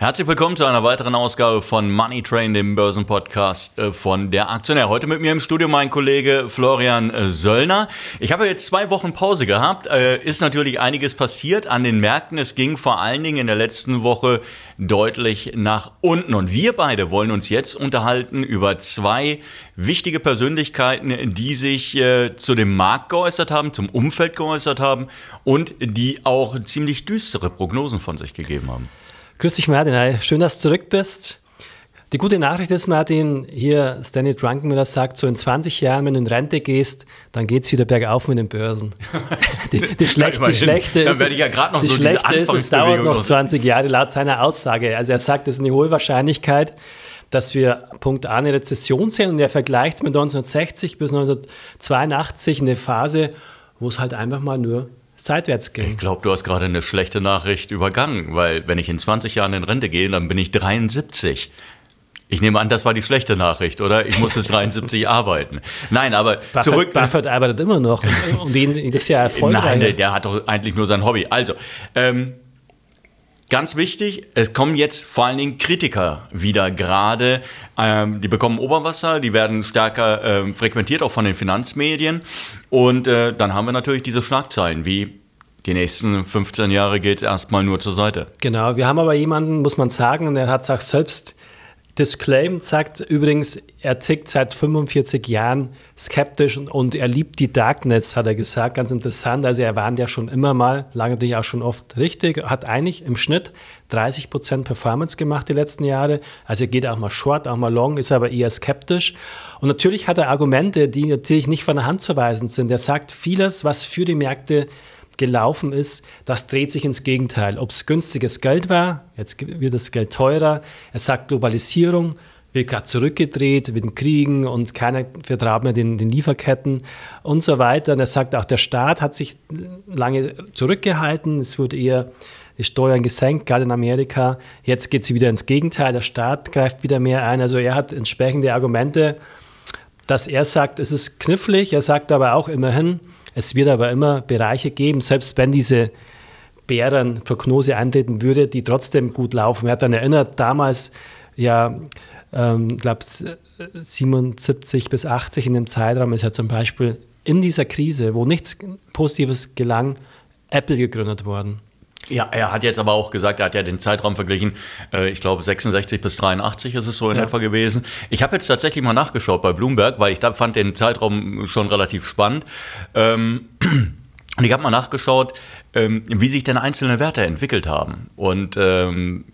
Herzlich willkommen zu einer weiteren Ausgabe von Money Train, dem Börsenpodcast äh, von der Aktionär. Heute mit mir im Studio mein Kollege Florian äh, Söllner. Ich habe jetzt zwei Wochen Pause gehabt. Äh, ist natürlich einiges passiert an den Märkten. Es ging vor allen Dingen in der letzten Woche deutlich nach unten. Und wir beide wollen uns jetzt unterhalten über zwei wichtige Persönlichkeiten, die sich zu dem Markt geäußert haben, zum Umfeld geäußert haben und die auch ziemlich düstere Prognosen von sich gegeben haben. Grüß dich, Martin. Hi. Schön, dass du zurück bist. Die gute Nachricht ist, Martin, hier Stanley Drunkenmiller sagt, so in 20 Jahren, wenn du in Rente gehst, dann geht es wieder bergauf mit den Börsen. Die, die, schlechte, die schlechte dann ich ja noch die so schlechte ist, es dauert noch 20 Jahre laut seiner Aussage. Also er sagt, es ist eine hohe Wahrscheinlichkeit, dass wir Punkt A eine Rezession sehen und er vergleicht mit 1960 bis 1982 eine Phase, wo es halt einfach mal nur seitwärts ging. Ich glaube, du hast gerade eine schlechte Nachricht übergangen, weil wenn ich in 20 Jahren in Rente gehe, dann bin ich 73. Ich nehme an, das war die schlechte Nachricht, oder? Ich muss bis 73 arbeiten. Nein, aber Buffett, zurück. Buffett arbeitet immer noch und ihn, das ist ja erfolgreich. Nein, der, der, hat doch eigentlich nur sein Hobby. Also, ähm, Ganz wichtig, es kommen jetzt vor allen Dingen Kritiker wieder gerade. Ähm, die bekommen Oberwasser, die werden stärker ähm, frequentiert, auch von den Finanzmedien. Und äh, dann haben wir natürlich diese Schlagzeilen wie die nächsten 15 Jahre geht es erstmal nur zur Seite. Genau, wir haben aber jemanden, muss man sagen, und er hat es auch selbst disclaimed, sagt übrigens, er tickt seit 45 Jahren skeptisch und, und, er liebt die Darkness, hat er gesagt. Ganz interessant. Also er warnt ja schon immer mal, lange natürlich auch schon oft richtig, hat eigentlich im Schnitt 30 Prozent Performance gemacht die letzten Jahre. Also er geht auch mal short, auch mal long, ist aber eher skeptisch. Und natürlich hat er Argumente, die natürlich nicht von der Hand zu weisen sind. Er sagt vieles, was für die Märkte gelaufen ist, das dreht sich ins Gegenteil. Ob es günstiges Geld war, jetzt wird das Geld teurer. Er sagt Globalisierung, wird gerade zurückgedreht mit den Kriegen und keiner vertraut mehr den, den, Lieferketten und so weiter. Und er sagt auch, der Staat hat sich lange zurückgehalten. Es wurde eher die Steuern gesenkt, gerade in Amerika. Jetzt geht sie wieder ins Gegenteil. Der Staat greift wieder mehr ein. Also er hat entsprechende Argumente, dass er sagt, es ist knifflig. Er sagt aber auch immerhin, es wird aber immer Bereiche geben, selbst wenn diese Bärenprognose eintreten würde, die trotzdem gut laufen. Er hat dann erinnert, damals ja, ähm, glaube 77 bis 80 in dem Zeitraum ist ja zum Beispiel in dieser Krise, wo nichts Positives gelang, Apple gegründet worden. Ja, er hat jetzt aber auch gesagt, er hat ja den Zeitraum verglichen, äh, ich glaube 66 bis 83 ist es so in ja. etwa gewesen. Ich habe jetzt tatsächlich mal nachgeschaut bei Bloomberg, weil ich da fand den Zeitraum schon relativ spannend. Ähm, und ich habe mal nachgeschaut, ähm, wie sich denn einzelne Werte entwickelt haben. Und ähm,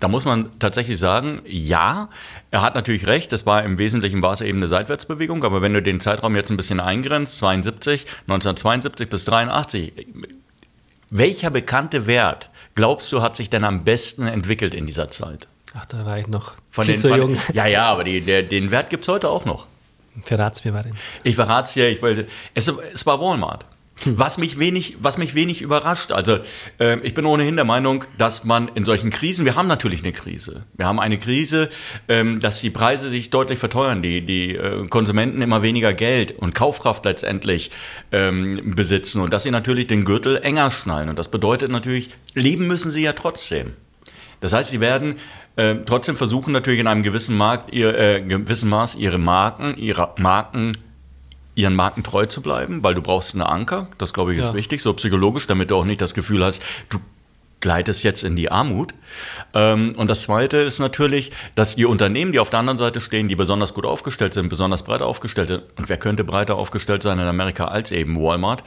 da muss man tatsächlich sagen, ja, er hat natürlich recht, das war im Wesentlichen war es eben eine Seitwärtsbewegung, aber wenn du den Zeitraum jetzt ein bisschen eingrenzt, 72, 1972 bis 83, welcher bekannte Wert, glaubst du, hat sich denn am besten entwickelt in dieser Zeit? Ach, da war ich noch von viel den, zu jung. ja, ja, aber die, der, den Wert gibt es heute auch noch. Verrat's mir, Martin. Ich verrat's dir, ich wollte. Es, es war Walmart. Hm. Was mich wenig, was mich wenig überrascht. Also äh, ich bin ohnehin der Meinung, dass man in solchen Krisen, wir haben natürlich eine Krise. Wir haben eine Krise, ähm, dass die Preise sich deutlich verteuern, die, die äh, Konsumenten immer weniger Geld und Kaufkraft letztendlich ähm, besitzen und dass sie natürlich den Gürtel enger schnallen. Und das bedeutet natürlich, leben müssen sie ja trotzdem. Das heißt, sie werden äh, trotzdem versuchen natürlich in einem gewissen, Markt, ihr, äh, gewissen Maß ihre Marken, ihre Marken ihren Marken treu zu bleiben, weil du brauchst einen Anker. Das, glaube ich, ist ja. wichtig, so psychologisch, damit du auch nicht das Gefühl hast, du gleitest jetzt in die Armut. Ähm, und das Zweite ist natürlich, dass die Unternehmen, die auf der anderen Seite stehen, die besonders gut aufgestellt sind, besonders breit aufgestellt sind, und wer könnte breiter aufgestellt sein in Amerika als eben Walmart,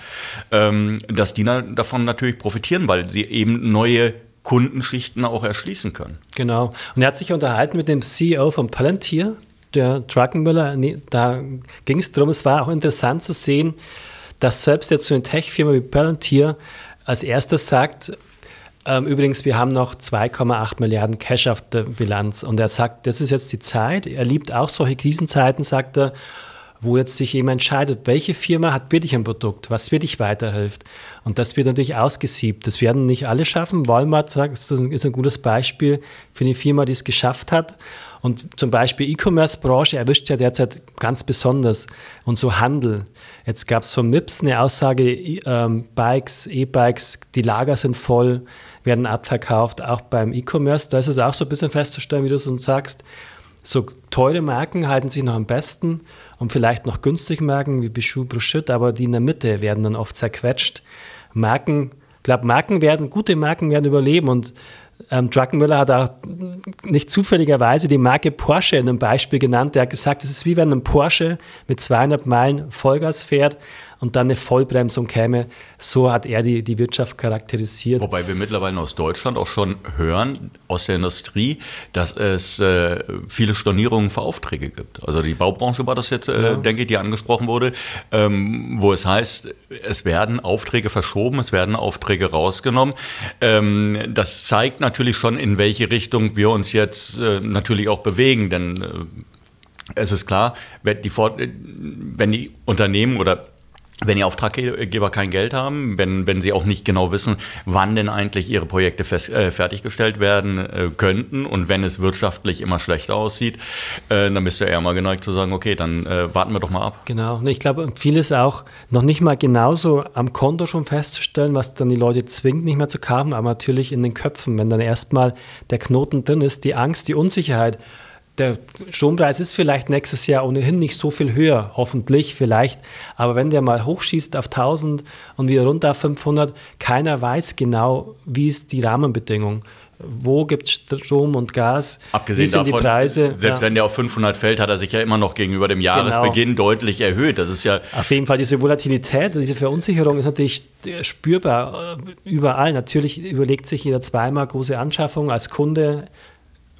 ähm, dass die davon natürlich profitieren, weil sie eben neue Kundenschichten auch erschließen können. Genau. Und er hat sich unterhalten mit dem CEO von Palantir, der Druckenmüller, da ging es darum, es war auch interessant zu sehen, dass selbst jetzt so eine Tech-Firma wie Palantir als erstes sagt, ähm, übrigens, wir haben noch 2,8 Milliarden Cash auf der Bilanz. Und er sagt, das ist jetzt die Zeit. Er liebt auch solche Krisenzeiten, sagt er. wo jetzt sich jemand entscheidet, welche Firma hat wirklich ein Produkt, was wirklich weiterhilft. Und das wird natürlich ausgesiebt. Das werden nicht alle schaffen. Walmart ist ein gutes Beispiel für eine Firma, die es geschafft hat. Und zum Beispiel E-Commerce-Branche erwischt ja derzeit ganz besonders. Und so Handel. Jetzt gab es von MIPS eine Aussage, ähm, Bikes, E-Bikes, die Lager sind voll, werden abverkauft, auch beim E-Commerce. Da ist es auch so ein bisschen festzustellen, wie du es uns sagst. So teure Marken halten sich noch am besten und vielleicht noch günstige Marken wie Bijou Bruschit, aber die in der Mitte werden dann oft zerquetscht. Marken, ich glaube, Marken werden, gute Marken werden überleben und ähm, Druckenmüller hat auch nicht zufälligerweise die Marke Porsche in einem Beispiel genannt. Er hat gesagt, es ist wie wenn ein Porsche mit 200 Meilen Vollgas fährt und dann eine Vollbremsung käme. So hat er die, die Wirtschaft charakterisiert. Wobei wir mittlerweile aus Deutschland auch schon hören, aus der Industrie, dass es äh, viele Stornierungen für Aufträge gibt. Also die Baubranche war das jetzt, äh, ja. denke ich, die angesprochen wurde, ähm, wo es heißt, es werden Aufträge verschoben, es werden Aufträge rausgenommen. Ähm, das zeigt natürlich schon, in welche Richtung wir uns jetzt äh, natürlich auch bewegen, denn äh, es ist klar, wenn die, wenn die Unternehmen oder wenn die Auftraggeber kein Geld haben, wenn, wenn sie auch nicht genau wissen, wann denn eigentlich ihre Projekte fest, äh, fertiggestellt werden äh, könnten und wenn es wirtschaftlich immer schlechter aussieht, äh, dann bist du eher mal geneigt zu sagen, okay, dann äh, warten wir doch mal ab. Genau, und ich glaube, vieles auch noch nicht mal genauso am Konto schon festzustellen, was dann die Leute zwingt, nicht mehr zu kaufen, aber natürlich in den Köpfen, wenn dann erstmal der Knoten drin ist, die Angst, die Unsicherheit der Strompreis ist vielleicht nächstes Jahr ohnehin nicht so viel höher, hoffentlich vielleicht, aber wenn der mal hochschießt auf 1000 und wieder runter auf 500, keiner weiß genau, wie ist die Rahmenbedingung. Wo gibt es Strom und Gas? Abgesehen wie sind davon, die Preise? Selbst ja. wenn der auf 500 fällt, hat er sich ja immer noch gegenüber dem Jahresbeginn genau. deutlich erhöht. Das ist ja auf jeden Fall diese Volatilität, diese Verunsicherung ist natürlich spürbar äh, überall. Natürlich überlegt sich jeder zweimal große Anschaffung als Kunde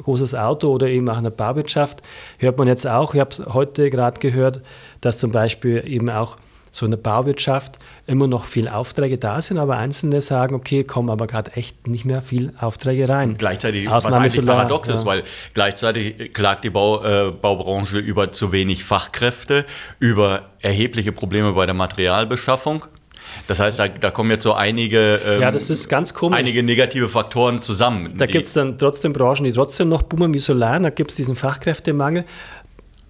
großes Auto oder eben auch in der Bauwirtschaft, hört man jetzt auch, ich habe es heute gerade gehört, dass zum Beispiel eben auch so in der Bauwirtschaft immer noch viele Aufträge da sind, aber Einzelne sagen, okay, kommen aber gerade echt nicht mehr viel Aufträge rein. Gleichzeitig, was eigentlich Solar, paradox ja. ist, weil gleichzeitig klagt die Bau, äh, Baubranche über zu wenig Fachkräfte, über erhebliche Probleme bei der Materialbeschaffung. Das heißt, da, da kommen jetzt so einige, ähm, ja, das ist ganz komisch. einige negative Faktoren zusammen. Da gibt es dann trotzdem Branchen, die trotzdem noch boomen wie Solar, da gibt es diesen Fachkräftemangel.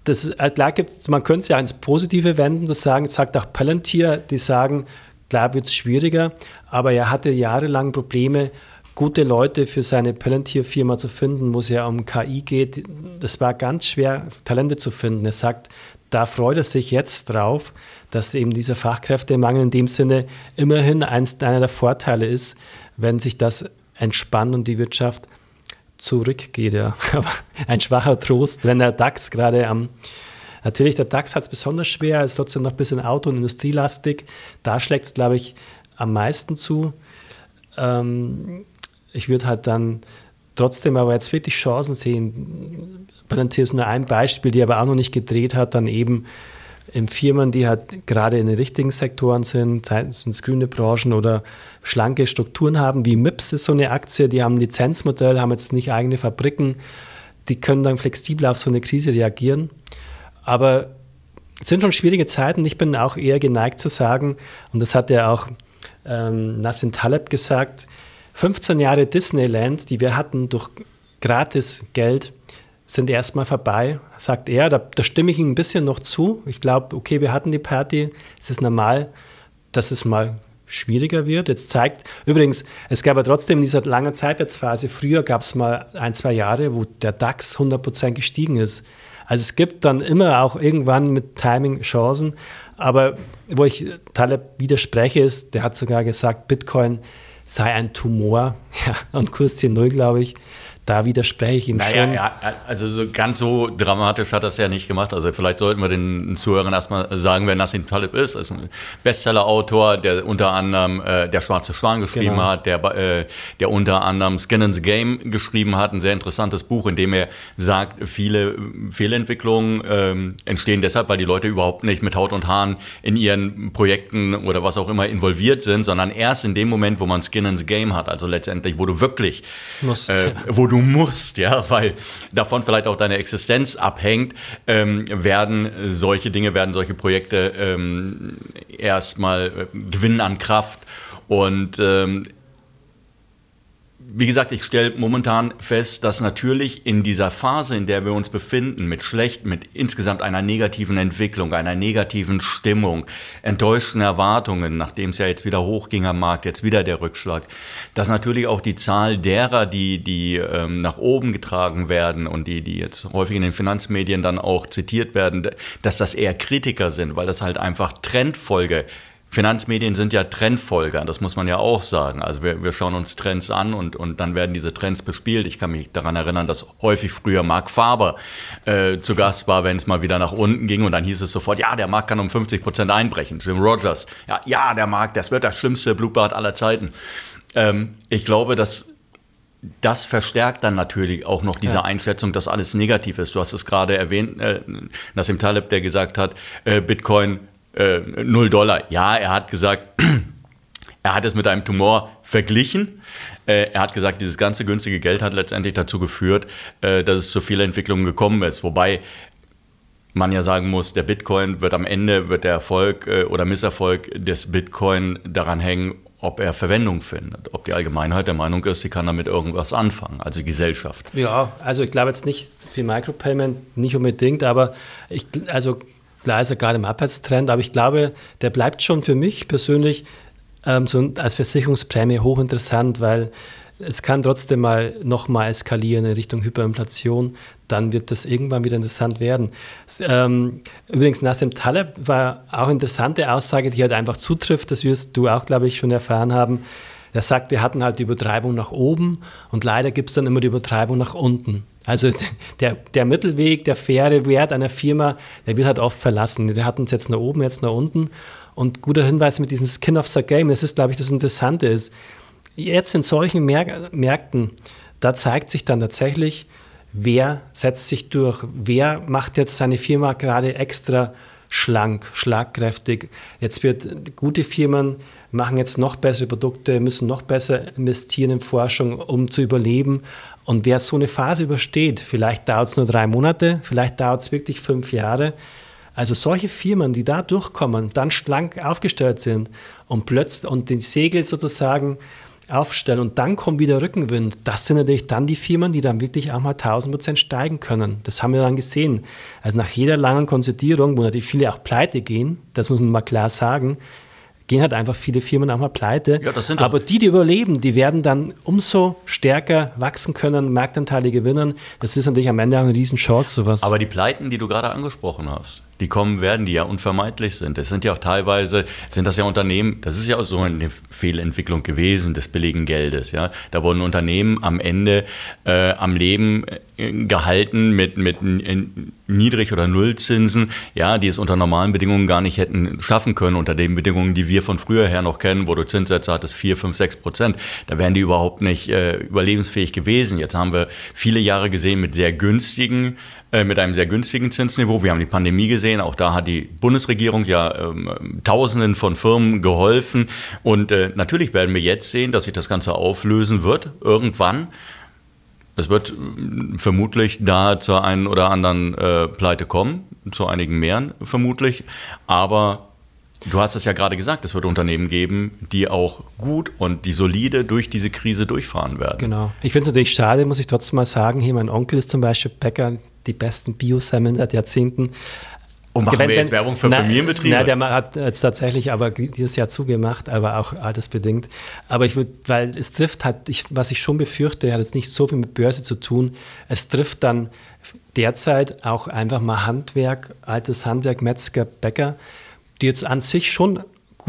Das, äh, klar gibt's, man könnte es ja ins Positive wenden, das sagen, sagt auch Palantir, die sagen, klar wird es schwieriger, aber er hatte jahrelang Probleme, gute Leute für seine Palantir-Firma zu finden, wo es ja um KI geht. Das war ganz schwer, Talente zu finden. Er sagt, da freut er sich jetzt drauf, dass eben dieser Fachkräftemangel in dem Sinne immerhin eins, einer der Vorteile ist, wenn sich das entspannt und die Wirtschaft zurückgeht. Ja. Aber ein schwacher Trost, wenn der DAX gerade am Natürlich, der DAX hat es besonders schwer, ist trotzdem noch ein bisschen auto- und industrielastig. Da schlägt es, glaube ich, am meisten zu. Ähm, ich würde halt dann trotzdem aber jetzt wirklich Chancen sehen. Palantir ist nur ein Beispiel, die aber auch noch nicht gedreht hat, dann eben in Firmen, die halt gerade in den richtigen Sektoren sind, sind grüne Branchen oder schlanke Strukturen haben, wie MIPS ist so eine Aktie, die haben ein Lizenzmodell, haben jetzt nicht eigene Fabriken, die können dann flexibel auf so eine Krise reagieren. Aber es sind schon schwierige Zeiten. Ich bin auch eher geneigt zu sagen, und das hat ja auch ähm, Nassim Taleb gesagt, 15 Jahre Disneyland, die wir hatten durch gratis Geld, sind erstmal vorbei, sagt er. Da, da stimme ich ihm ein bisschen noch zu. Ich glaube, okay, wir hatten die Party. Es ist normal, dass es mal schwieriger wird. Jetzt zeigt, übrigens, es gab ja trotzdem in dieser langen Zeitwärtsphase, früher gab es mal ein, zwei Jahre, wo der DAX 100% gestiegen ist. Also es gibt dann immer auch irgendwann mit Timing Chancen. Aber wo ich Taleb widerspreche, ist, der hat sogar gesagt, Bitcoin sei ein Tumor. Ja, und Kurs 10.0, glaube ich da widerspreche ich ihm naja, schon. Ja, also so ganz so dramatisch hat es ja nicht gemacht. Also vielleicht sollten wir den Zuhörern erstmal sagen, wer Nassim Taleb ist. Er ist ein Bestseller-Autor, der unter anderem äh, Der Schwarze Schwan geschrieben genau. hat, der, äh, der unter anderem Skin in the Game geschrieben hat. Ein sehr interessantes Buch, in dem er sagt, viele Fehlentwicklungen äh, entstehen deshalb, weil die Leute überhaupt nicht mit Haut und Haaren in ihren Projekten oder was auch immer involviert sind, sondern erst in dem Moment, wo man Skin in the Game hat. Also letztendlich, wo du wirklich, äh, wo du musst, ja, weil davon vielleicht auch deine Existenz abhängt, ähm, werden solche Dinge, werden solche Projekte ähm, erstmal äh, gewinnen an Kraft. Und ähm, wie gesagt, ich stelle momentan fest, dass natürlich in dieser Phase, in der wir uns befinden, mit schlecht, mit insgesamt einer negativen Entwicklung, einer negativen Stimmung, enttäuschten Erwartungen, nachdem es ja jetzt wieder hochging am Markt, jetzt wieder der Rückschlag, dass natürlich auch die Zahl derer, die, die ähm, nach oben getragen werden und die, die jetzt häufig in den Finanzmedien dann auch zitiert werden, dass das eher Kritiker sind, weil das halt einfach Trendfolge Finanzmedien sind ja Trendfolger, das muss man ja auch sagen. Also wir, wir schauen uns Trends an und, und dann werden diese Trends bespielt. Ich kann mich daran erinnern, dass häufig früher Mark Faber äh, zu Gast war, wenn es mal wieder nach unten ging und dann hieß es sofort, ja, der Markt kann um 50 Prozent einbrechen. Jim Rogers, ja, ja, der Markt, das wird das schlimmste Blutbad aller Zeiten. Ähm, ich glaube, dass das verstärkt dann natürlich auch noch diese ja. Einschätzung, dass alles negativ ist. Du hast es gerade erwähnt, äh, Nassim Taleb, der gesagt hat, äh, Bitcoin äh, 0 Dollar. Ja, er hat gesagt, er hat es mit einem Tumor verglichen. Äh, er hat gesagt, dieses ganze günstige Geld hat letztendlich dazu geführt, äh, dass es zu viel Entwicklung gekommen ist. Wobei man ja sagen muss, der Bitcoin wird am Ende, wird der Erfolg äh, oder Misserfolg des Bitcoin daran hängen, ob er Verwendung findet, ob die Allgemeinheit der Meinung ist, sie kann damit irgendwas anfangen, also Gesellschaft. Ja, also ich glaube jetzt nicht für Micropayment, nicht unbedingt, aber ich, also klar ist er gerade im Abwärtstrend, aber ich glaube, der bleibt schon für mich persönlich ähm, so als Versicherungsprämie hochinteressant, weil es kann trotzdem mal nochmal eskalieren in Richtung Hyperinflation, dann wird das irgendwann wieder interessant werden. Ähm, übrigens, Nassim Taleb war auch interessante Aussage, die halt einfach zutrifft, das wirst du auch, glaube ich, schon erfahren haben. Er sagt, wir hatten halt die Übertreibung nach oben und leider gibt es dann immer die Übertreibung nach unten. Also der, der Mittelweg, der faire Wert einer Firma, der wird halt oft verlassen. Wir hatten es jetzt nach oben, jetzt nach unten. Und guter Hinweis mit diesem Skin of the Game, das ist, glaube ich, das Interessante ist. Jetzt in solchen Märk Märkten, da zeigt sich dann tatsächlich, wer setzt sich durch, wer macht jetzt seine Firma gerade extra schlank, schlagkräftig. Jetzt wird gute Firmen machen jetzt noch bessere Produkte, müssen noch besser investieren in Forschung, um zu überleben. Und wer so eine Phase übersteht, vielleicht dauert es nur drei Monate, vielleicht dauert es wirklich fünf Jahre. Also solche Firmen, die da durchkommen, dann schlank aufgestellt sind und plötzlich und den Segel sozusagen aufstellen und dann kommt wieder Rückenwind, das sind natürlich dann die Firmen, die dann wirklich auch mal 1000 Prozent steigen können. Das haben wir dann gesehen. Also nach jeder langen Konsolidierung, wo natürlich viele auch pleite gehen, das muss man mal klar sagen, gehen halt einfach viele Firmen auch mal pleite. Ja, Aber die, die überleben, die werden dann umso stärker wachsen können, Marktanteile gewinnen. Das ist natürlich am Ende auch eine Riesenchance, sowas. Aber die Pleiten, die du gerade angesprochen hast, die kommen werden, die ja unvermeidlich sind. Es sind ja auch teilweise, sind das ja Unternehmen, das ist ja auch so eine Fehlentwicklung gewesen des billigen Geldes. Ja? Da wurden Unternehmen am Ende äh, am Leben äh, gehalten mit, mit Niedrig- oder Nullzinsen, ja, die es unter normalen Bedingungen gar nicht hätten schaffen können, unter den Bedingungen, die wir von früher her noch kennen, wo du Zinssätze hattest, 4, 5, 6 Prozent. Da wären die überhaupt nicht äh, überlebensfähig gewesen. Jetzt haben wir viele Jahre gesehen mit sehr günstigen äh, mit einem sehr günstigen Zinsniveau. Wir haben die Pandemie gesehen, auch da hat die Bundesregierung ja ähm, Tausenden von Firmen geholfen. Und äh, natürlich werden wir jetzt sehen, dass sich das Ganze auflösen wird, irgendwann. Es wird äh, vermutlich da zur einen oder anderen äh, Pleite kommen, zu einigen mehr vermutlich. Aber Du hast es ja gerade gesagt, es wird Unternehmen geben, die auch gut und die solide durch diese Krise durchfahren werden. Genau. Ich finde es natürlich schade, muss ich trotzdem mal sagen. Hier mein Onkel ist zum Beispiel Bäcker, die besten Biosemmeln seit Jahrzehnten. Und machen wir jetzt Werbung für na, Familienbetriebe? Na, der hat jetzt tatsächlich aber dieses Jahr zugemacht, aber auch altersbedingt. Aber ich würde, weil es trifft hat, ich, was ich schon befürchte, hat jetzt nicht so viel mit Börse zu tun. Es trifft dann derzeit auch einfach mal Handwerk, altes Handwerk, Metzger, Bäcker, die jetzt an sich schon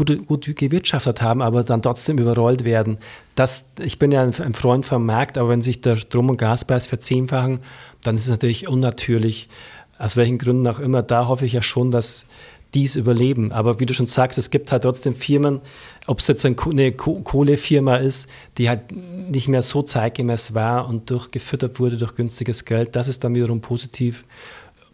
gut, gut gewirtschaftet haben, aber dann trotzdem überrollt werden. Das, ich bin ja ein, Freund vom Markt, aber wenn sich der Strom- und Gaspreis verzehnfachen, dann ist es natürlich unnatürlich, aus welchen Gründen auch immer. Da hoffe ich ja schon, dass dies überleben. Aber wie du schon sagst, es gibt halt trotzdem Firmen, ob es jetzt eine Kohlefirma ist, die halt nicht mehr so zeitgemäß war und durchgefüttert wurde durch günstiges Geld, das ist dann wiederum positiv.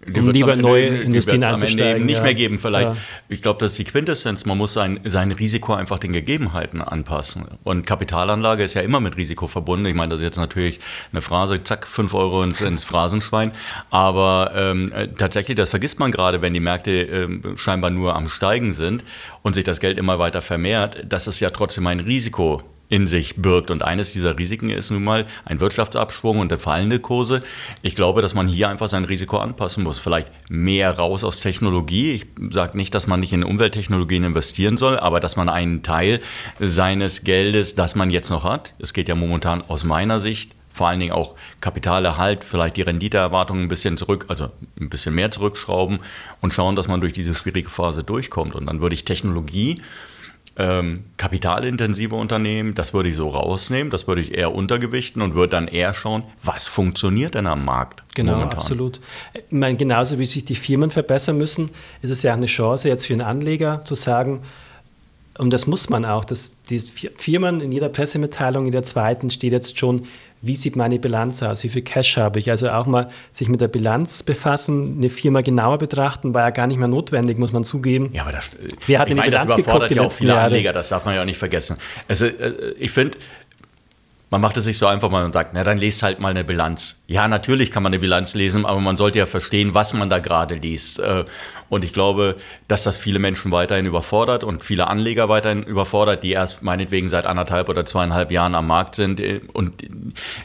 Die um lieber neue Industrien einzusteigen. nicht ja. mehr geben vielleicht. Ja. Ich glaube, das ist die Quintessenz. Man muss sein, sein Risiko einfach den Gegebenheiten anpassen. Und Kapitalanlage ist ja immer mit Risiko verbunden. Ich meine, das ist jetzt natürlich eine Phrase, zack, 5 Euro ins, ins Phrasenschwein. Aber ähm, tatsächlich, das vergisst man gerade, wenn die Märkte ähm, scheinbar nur am Steigen sind und sich das Geld immer weiter vermehrt, dass es ja trotzdem ein Risiko in sich birgt. Und eines dieser Risiken ist nun mal ein Wirtschaftsabschwung und fallende Kurse. Ich glaube, dass man hier einfach sein Risiko anpassen muss. Vielleicht mehr raus aus Technologie. Ich sage nicht, dass man nicht in Umwelttechnologien investieren soll, aber dass man einen Teil seines Geldes, das man jetzt noch hat, es geht ja momentan aus meiner Sicht vor allen Dingen auch Kapitalerhalt, vielleicht die Renditeerwartungen ein bisschen zurück, also ein bisschen mehr zurückschrauben und schauen, dass man durch diese schwierige Phase durchkommt. Und dann würde ich Technologie ähm, kapitalintensive Unternehmen, das würde ich so rausnehmen, das würde ich eher untergewichten und würde dann eher schauen, was funktioniert denn am Markt. Genau, momentan. absolut. Ich meine, genauso wie sich die Firmen verbessern müssen, ist es ja eine Chance jetzt für einen Anleger zu sagen, und das muss man auch, dass die Firmen in jeder Pressemitteilung, in der zweiten steht jetzt schon, wie sieht meine Bilanz aus, wie viel Cash habe ich. Also auch mal sich mit der Bilanz befassen, eine Firma genauer betrachten, war ja gar nicht mehr notwendig, muss man zugeben. Ja, aber das, Wer hat in die meine, Bilanz das geguckt, die ja auch viele Jahre? Anleger, das darf man ja auch nicht vergessen. Also äh, ich finde, man macht es sich so einfach, man sagt, na dann lest halt mal eine Bilanz. Ja, natürlich kann man eine Bilanz lesen, aber man sollte ja verstehen, was man da gerade liest. Äh, und ich glaube, dass das viele Menschen weiterhin überfordert und viele Anleger weiterhin überfordert, die erst meinetwegen seit anderthalb oder zweieinhalb Jahren am Markt sind äh, und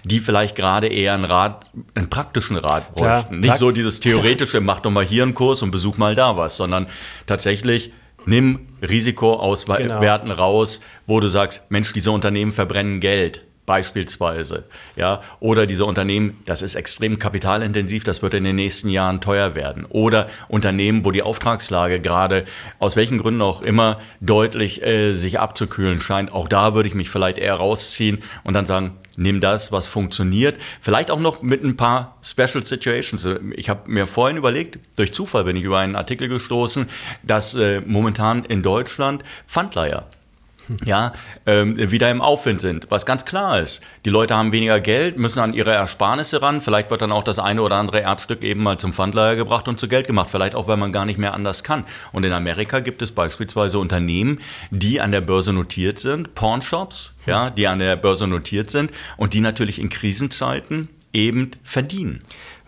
die vielleicht gerade eher einen Rat, einen praktischen Rat bräuchten. Nicht so dieses theoretische, mach doch mal hier einen Kurs und besuch mal da was, sondern tatsächlich nimm Risikoauswerten genau. raus, wo du sagst, Mensch, diese Unternehmen verbrennen Geld beispielsweise. Ja, oder diese Unternehmen, das ist extrem kapitalintensiv, das wird in den nächsten Jahren teuer werden. Oder Unternehmen, wo die Auftragslage gerade aus welchen Gründen auch immer deutlich äh, sich abzukühlen scheint. Auch da würde ich mich vielleicht eher rausziehen und dann sagen, nimm das, was funktioniert. Vielleicht auch noch mit ein paar Special Situations. Ich habe mir vorhin überlegt, durch Zufall bin ich über einen Artikel gestoßen, dass äh, momentan in Deutschland Pfandleiher ja, ähm, wieder im Aufwind sind. Was ganz klar ist, die Leute haben weniger Geld, müssen an ihre Ersparnisse ran. Vielleicht wird dann auch das eine oder andere Erbstück eben mal zum Pfandleiher gebracht und zu Geld gemacht. Vielleicht auch, weil man gar nicht mehr anders kann. Und in Amerika gibt es beispielsweise Unternehmen, die an der Börse notiert sind, Pawnshops, ja, die an der Börse notiert sind und die natürlich in Krisenzeiten eben verdienen.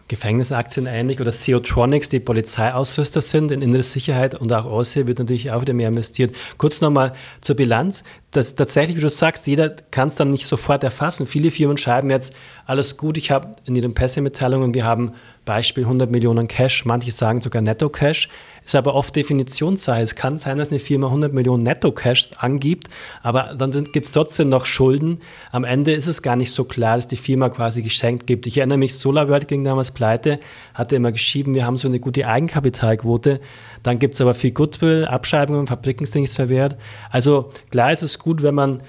Gefängnisaktien ähnlich oder Seotronics, die Polizeiausrüster sind in innere Sicherheit und auch Aussee wird natürlich auch wieder mehr investiert. Kurz nochmal zur Bilanz. Das, tatsächlich, wie du sagst, jeder kann es dann nicht sofort erfassen. Viele Firmen schreiben jetzt, alles gut, ich habe in ihren Pressemitteilungen, wir haben Beispiel 100 Millionen Cash, manche sagen sogar Netto-Cash, ist aber oft Definitionssache. Es kann sein, dass eine Firma 100 Millionen Netto-Cash angibt, aber dann gibt es trotzdem noch Schulden. Am Ende ist es gar nicht so klar, dass die Firma quasi geschenkt gibt. Ich erinnere mich, SolarWorld ging damals pleite, hatte immer geschrieben, wir haben so eine gute Eigenkapitalquote. Dann gibt es aber viel Goodwill, Abschreibungen, Fabriken sind nichts verwehrt. Also klar ist es gut, wenn man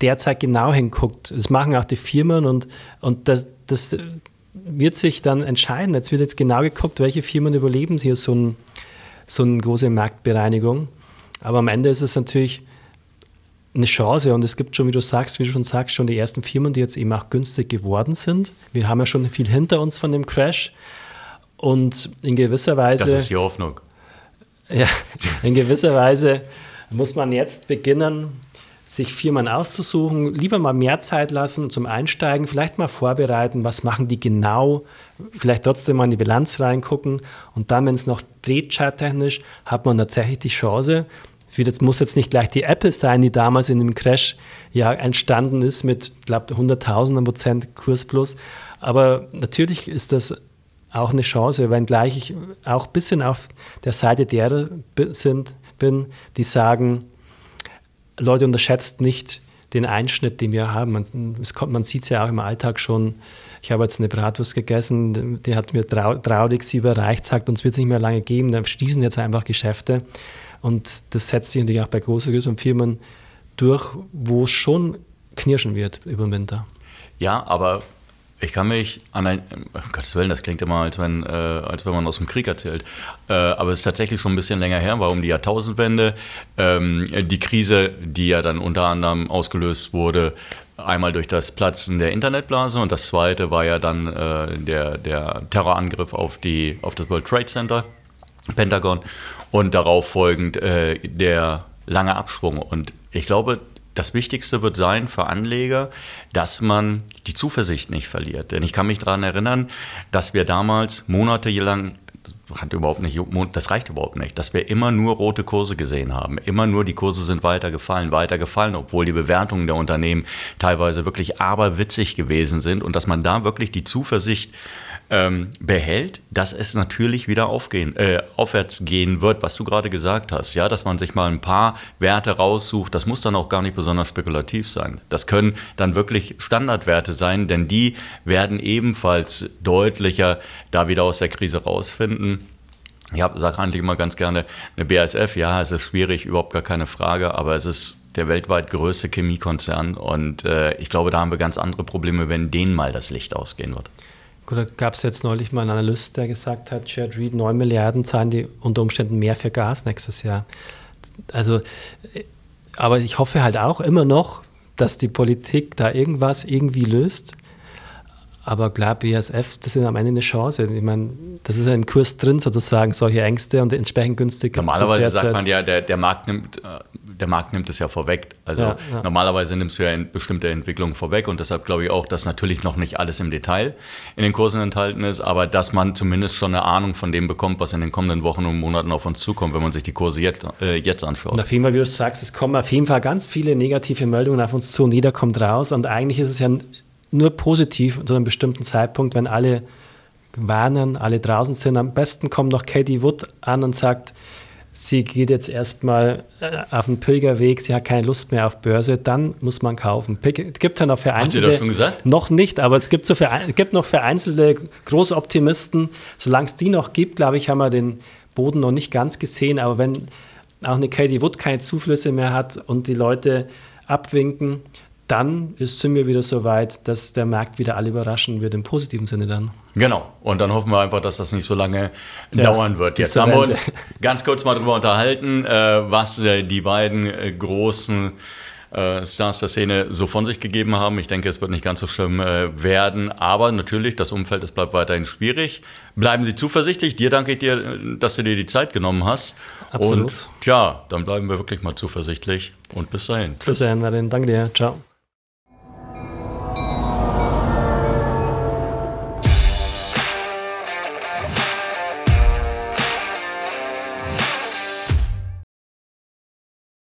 derzeit genau hinguckt. Das machen auch die Firmen und, und das, das wird sich dann entscheiden. Jetzt wird jetzt genau geguckt, welche Firmen überleben hier so, ein, so eine große Marktbereinigung. Aber am Ende ist es natürlich eine Chance und es gibt schon, wie du sagst, wie du schon sagst, schon die ersten Firmen, die jetzt eben auch günstig geworden sind. Wir haben ja schon viel hinter uns von dem Crash und in gewisser Weise. Das ist die Hoffnung. Ja, in gewisser Weise muss man jetzt beginnen, sich Firmen auszusuchen, lieber mal mehr Zeit lassen zum Einsteigen, vielleicht mal vorbereiten, was machen die genau, vielleicht trotzdem mal in die Bilanz reingucken und dann, wenn es noch dreht charttechnisch, hat man tatsächlich die Chance, das muss jetzt nicht gleich die Apple sein, die damals in dem Crash ja entstanden ist mit, glaube ich, 100.000 Prozent Kurs plus. Aber natürlich ist das auch eine Chance, wenngleich ich auch ein bisschen auf der Seite derer sind, bin, die sagen, Leute, unterschätzt nicht den Einschnitt, den wir haben. Man, man sieht es ja auch im Alltag schon. Ich habe jetzt eine Bratwurst gegessen, die hat mir trau traurig sie überreicht, sagt, uns wird es nicht mehr lange geben, da schließen jetzt einfach Geschäfte. Und das setzt sich natürlich auch bei großen, größeren Firmen durch, wo es schon knirschen wird über den Winter. Ja, aber ich kann mich an ein, um Gottes Willen, das klingt immer, als wenn, äh, als wenn man aus dem Krieg erzählt. Äh, aber es ist tatsächlich schon ein bisschen länger her, war um die Jahrtausendwende. Ähm, die Krise, die ja dann unter anderem ausgelöst wurde einmal durch das Platzen der Internetblase und das zweite war ja dann äh, der, der Terrorangriff auf, die, auf das World Trade Center, Pentagon und darauf folgend äh, der lange Abschwung. Und ich glaube, das Wichtigste wird sein für Anleger, dass man die Zuversicht nicht verliert. Denn ich kann mich daran erinnern, dass wir damals monatelang hat überhaupt nicht, das reicht überhaupt nicht, dass wir immer nur rote Kurse gesehen haben. Immer nur die Kurse sind weiter gefallen, weiter gefallen, obwohl die Bewertungen der Unternehmen teilweise wirklich aberwitzig gewesen sind und dass man da wirklich die Zuversicht ähm, behält, dass es natürlich wieder aufgehen, äh, aufwärts gehen wird, was du gerade gesagt hast. Ja, dass man sich mal ein paar Werte raussucht. Das muss dann auch gar nicht besonders spekulativ sein. Das können dann wirklich Standardwerte sein, denn die werden ebenfalls deutlicher da wieder aus der Krise rausfinden. Ich sage eigentlich immer ganz gerne, eine BASF, ja, es ist schwierig, überhaupt gar keine Frage, aber es ist der weltweit größte Chemiekonzern und äh, ich glaube, da haben wir ganz andere Probleme, wenn denen mal das Licht ausgehen wird. Gut, da gab es jetzt neulich mal einen Analyst, der gesagt hat, Jared Reed, 9 Milliarden zahlen die unter Umständen mehr für Gas nächstes Jahr. Also, aber ich hoffe halt auch immer noch, dass die Politik da irgendwas irgendwie löst. Aber klar, BASF, das ist am Ende eine Chance. Ich meine, das ist ja im Kurs drin sozusagen, solche Ängste und entsprechend günstig. Normalerweise sagt man ja, der, der Markt nimmt äh, der Markt nimmt es ja vorweg. Also ja, ja. normalerweise nimmst du ja bestimmte Entwicklungen vorweg und deshalb glaube ich auch, dass natürlich noch nicht alles im Detail in den Kursen enthalten ist, aber dass man zumindest schon eine Ahnung von dem bekommt, was in den kommenden Wochen und Monaten auf uns zukommt, wenn man sich die Kurse jetzt, äh, jetzt anschaut. Und auf jeden Fall, wie du sagst, es kommen auf jeden Fall ganz viele negative Meldungen auf uns zu und jeder kommt raus und eigentlich ist es ja nur positiv zu einem bestimmten Zeitpunkt, wenn alle warnen, alle draußen sind. Am besten kommt noch Katie Wood an und sagt, sie geht jetzt erstmal äh, auf den Pilgerweg, sie hat keine Lust mehr auf Börse, dann muss man kaufen. Es gibt ja noch vereinzelte. Hat sie das schon gesagt? Noch nicht, aber es gibt, so gibt noch vereinzelte Großoptimisten. Solange es die noch gibt, glaube ich, haben wir den Boden noch nicht ganz gesehen. Aber wenn auch eine Katie Wood keine Zuflüsse mehr hat und die Leute abwinken, dann ist, sind wir wieder so weit, dass der Markt wieder alle überraschen wird, im positiven Sinne dann. Genau. Und dann hoffen wir einfach, dass das nicht so lange ja, dauern wird. Jetzt haben wir uns ganz kurz mal darüber unterhalten, äh, was äh, die beiden äh, großen Stars der Szene so von sich gegeben haben. Ich denke, es wird nicht ganz so schlimm werden. Aber natürlich, das Umfeld, es bleibt weiterhin schwierig. Bleiben Sie zuversichtlich. Dir danke ich dir, dass du dir die Zeit genommen hast. Absolut. Und tja, dann bleiben wir wirklich mal zuversichtlich. Und bis dahin. Bis dahin, Martin. Danke dir. Ciao.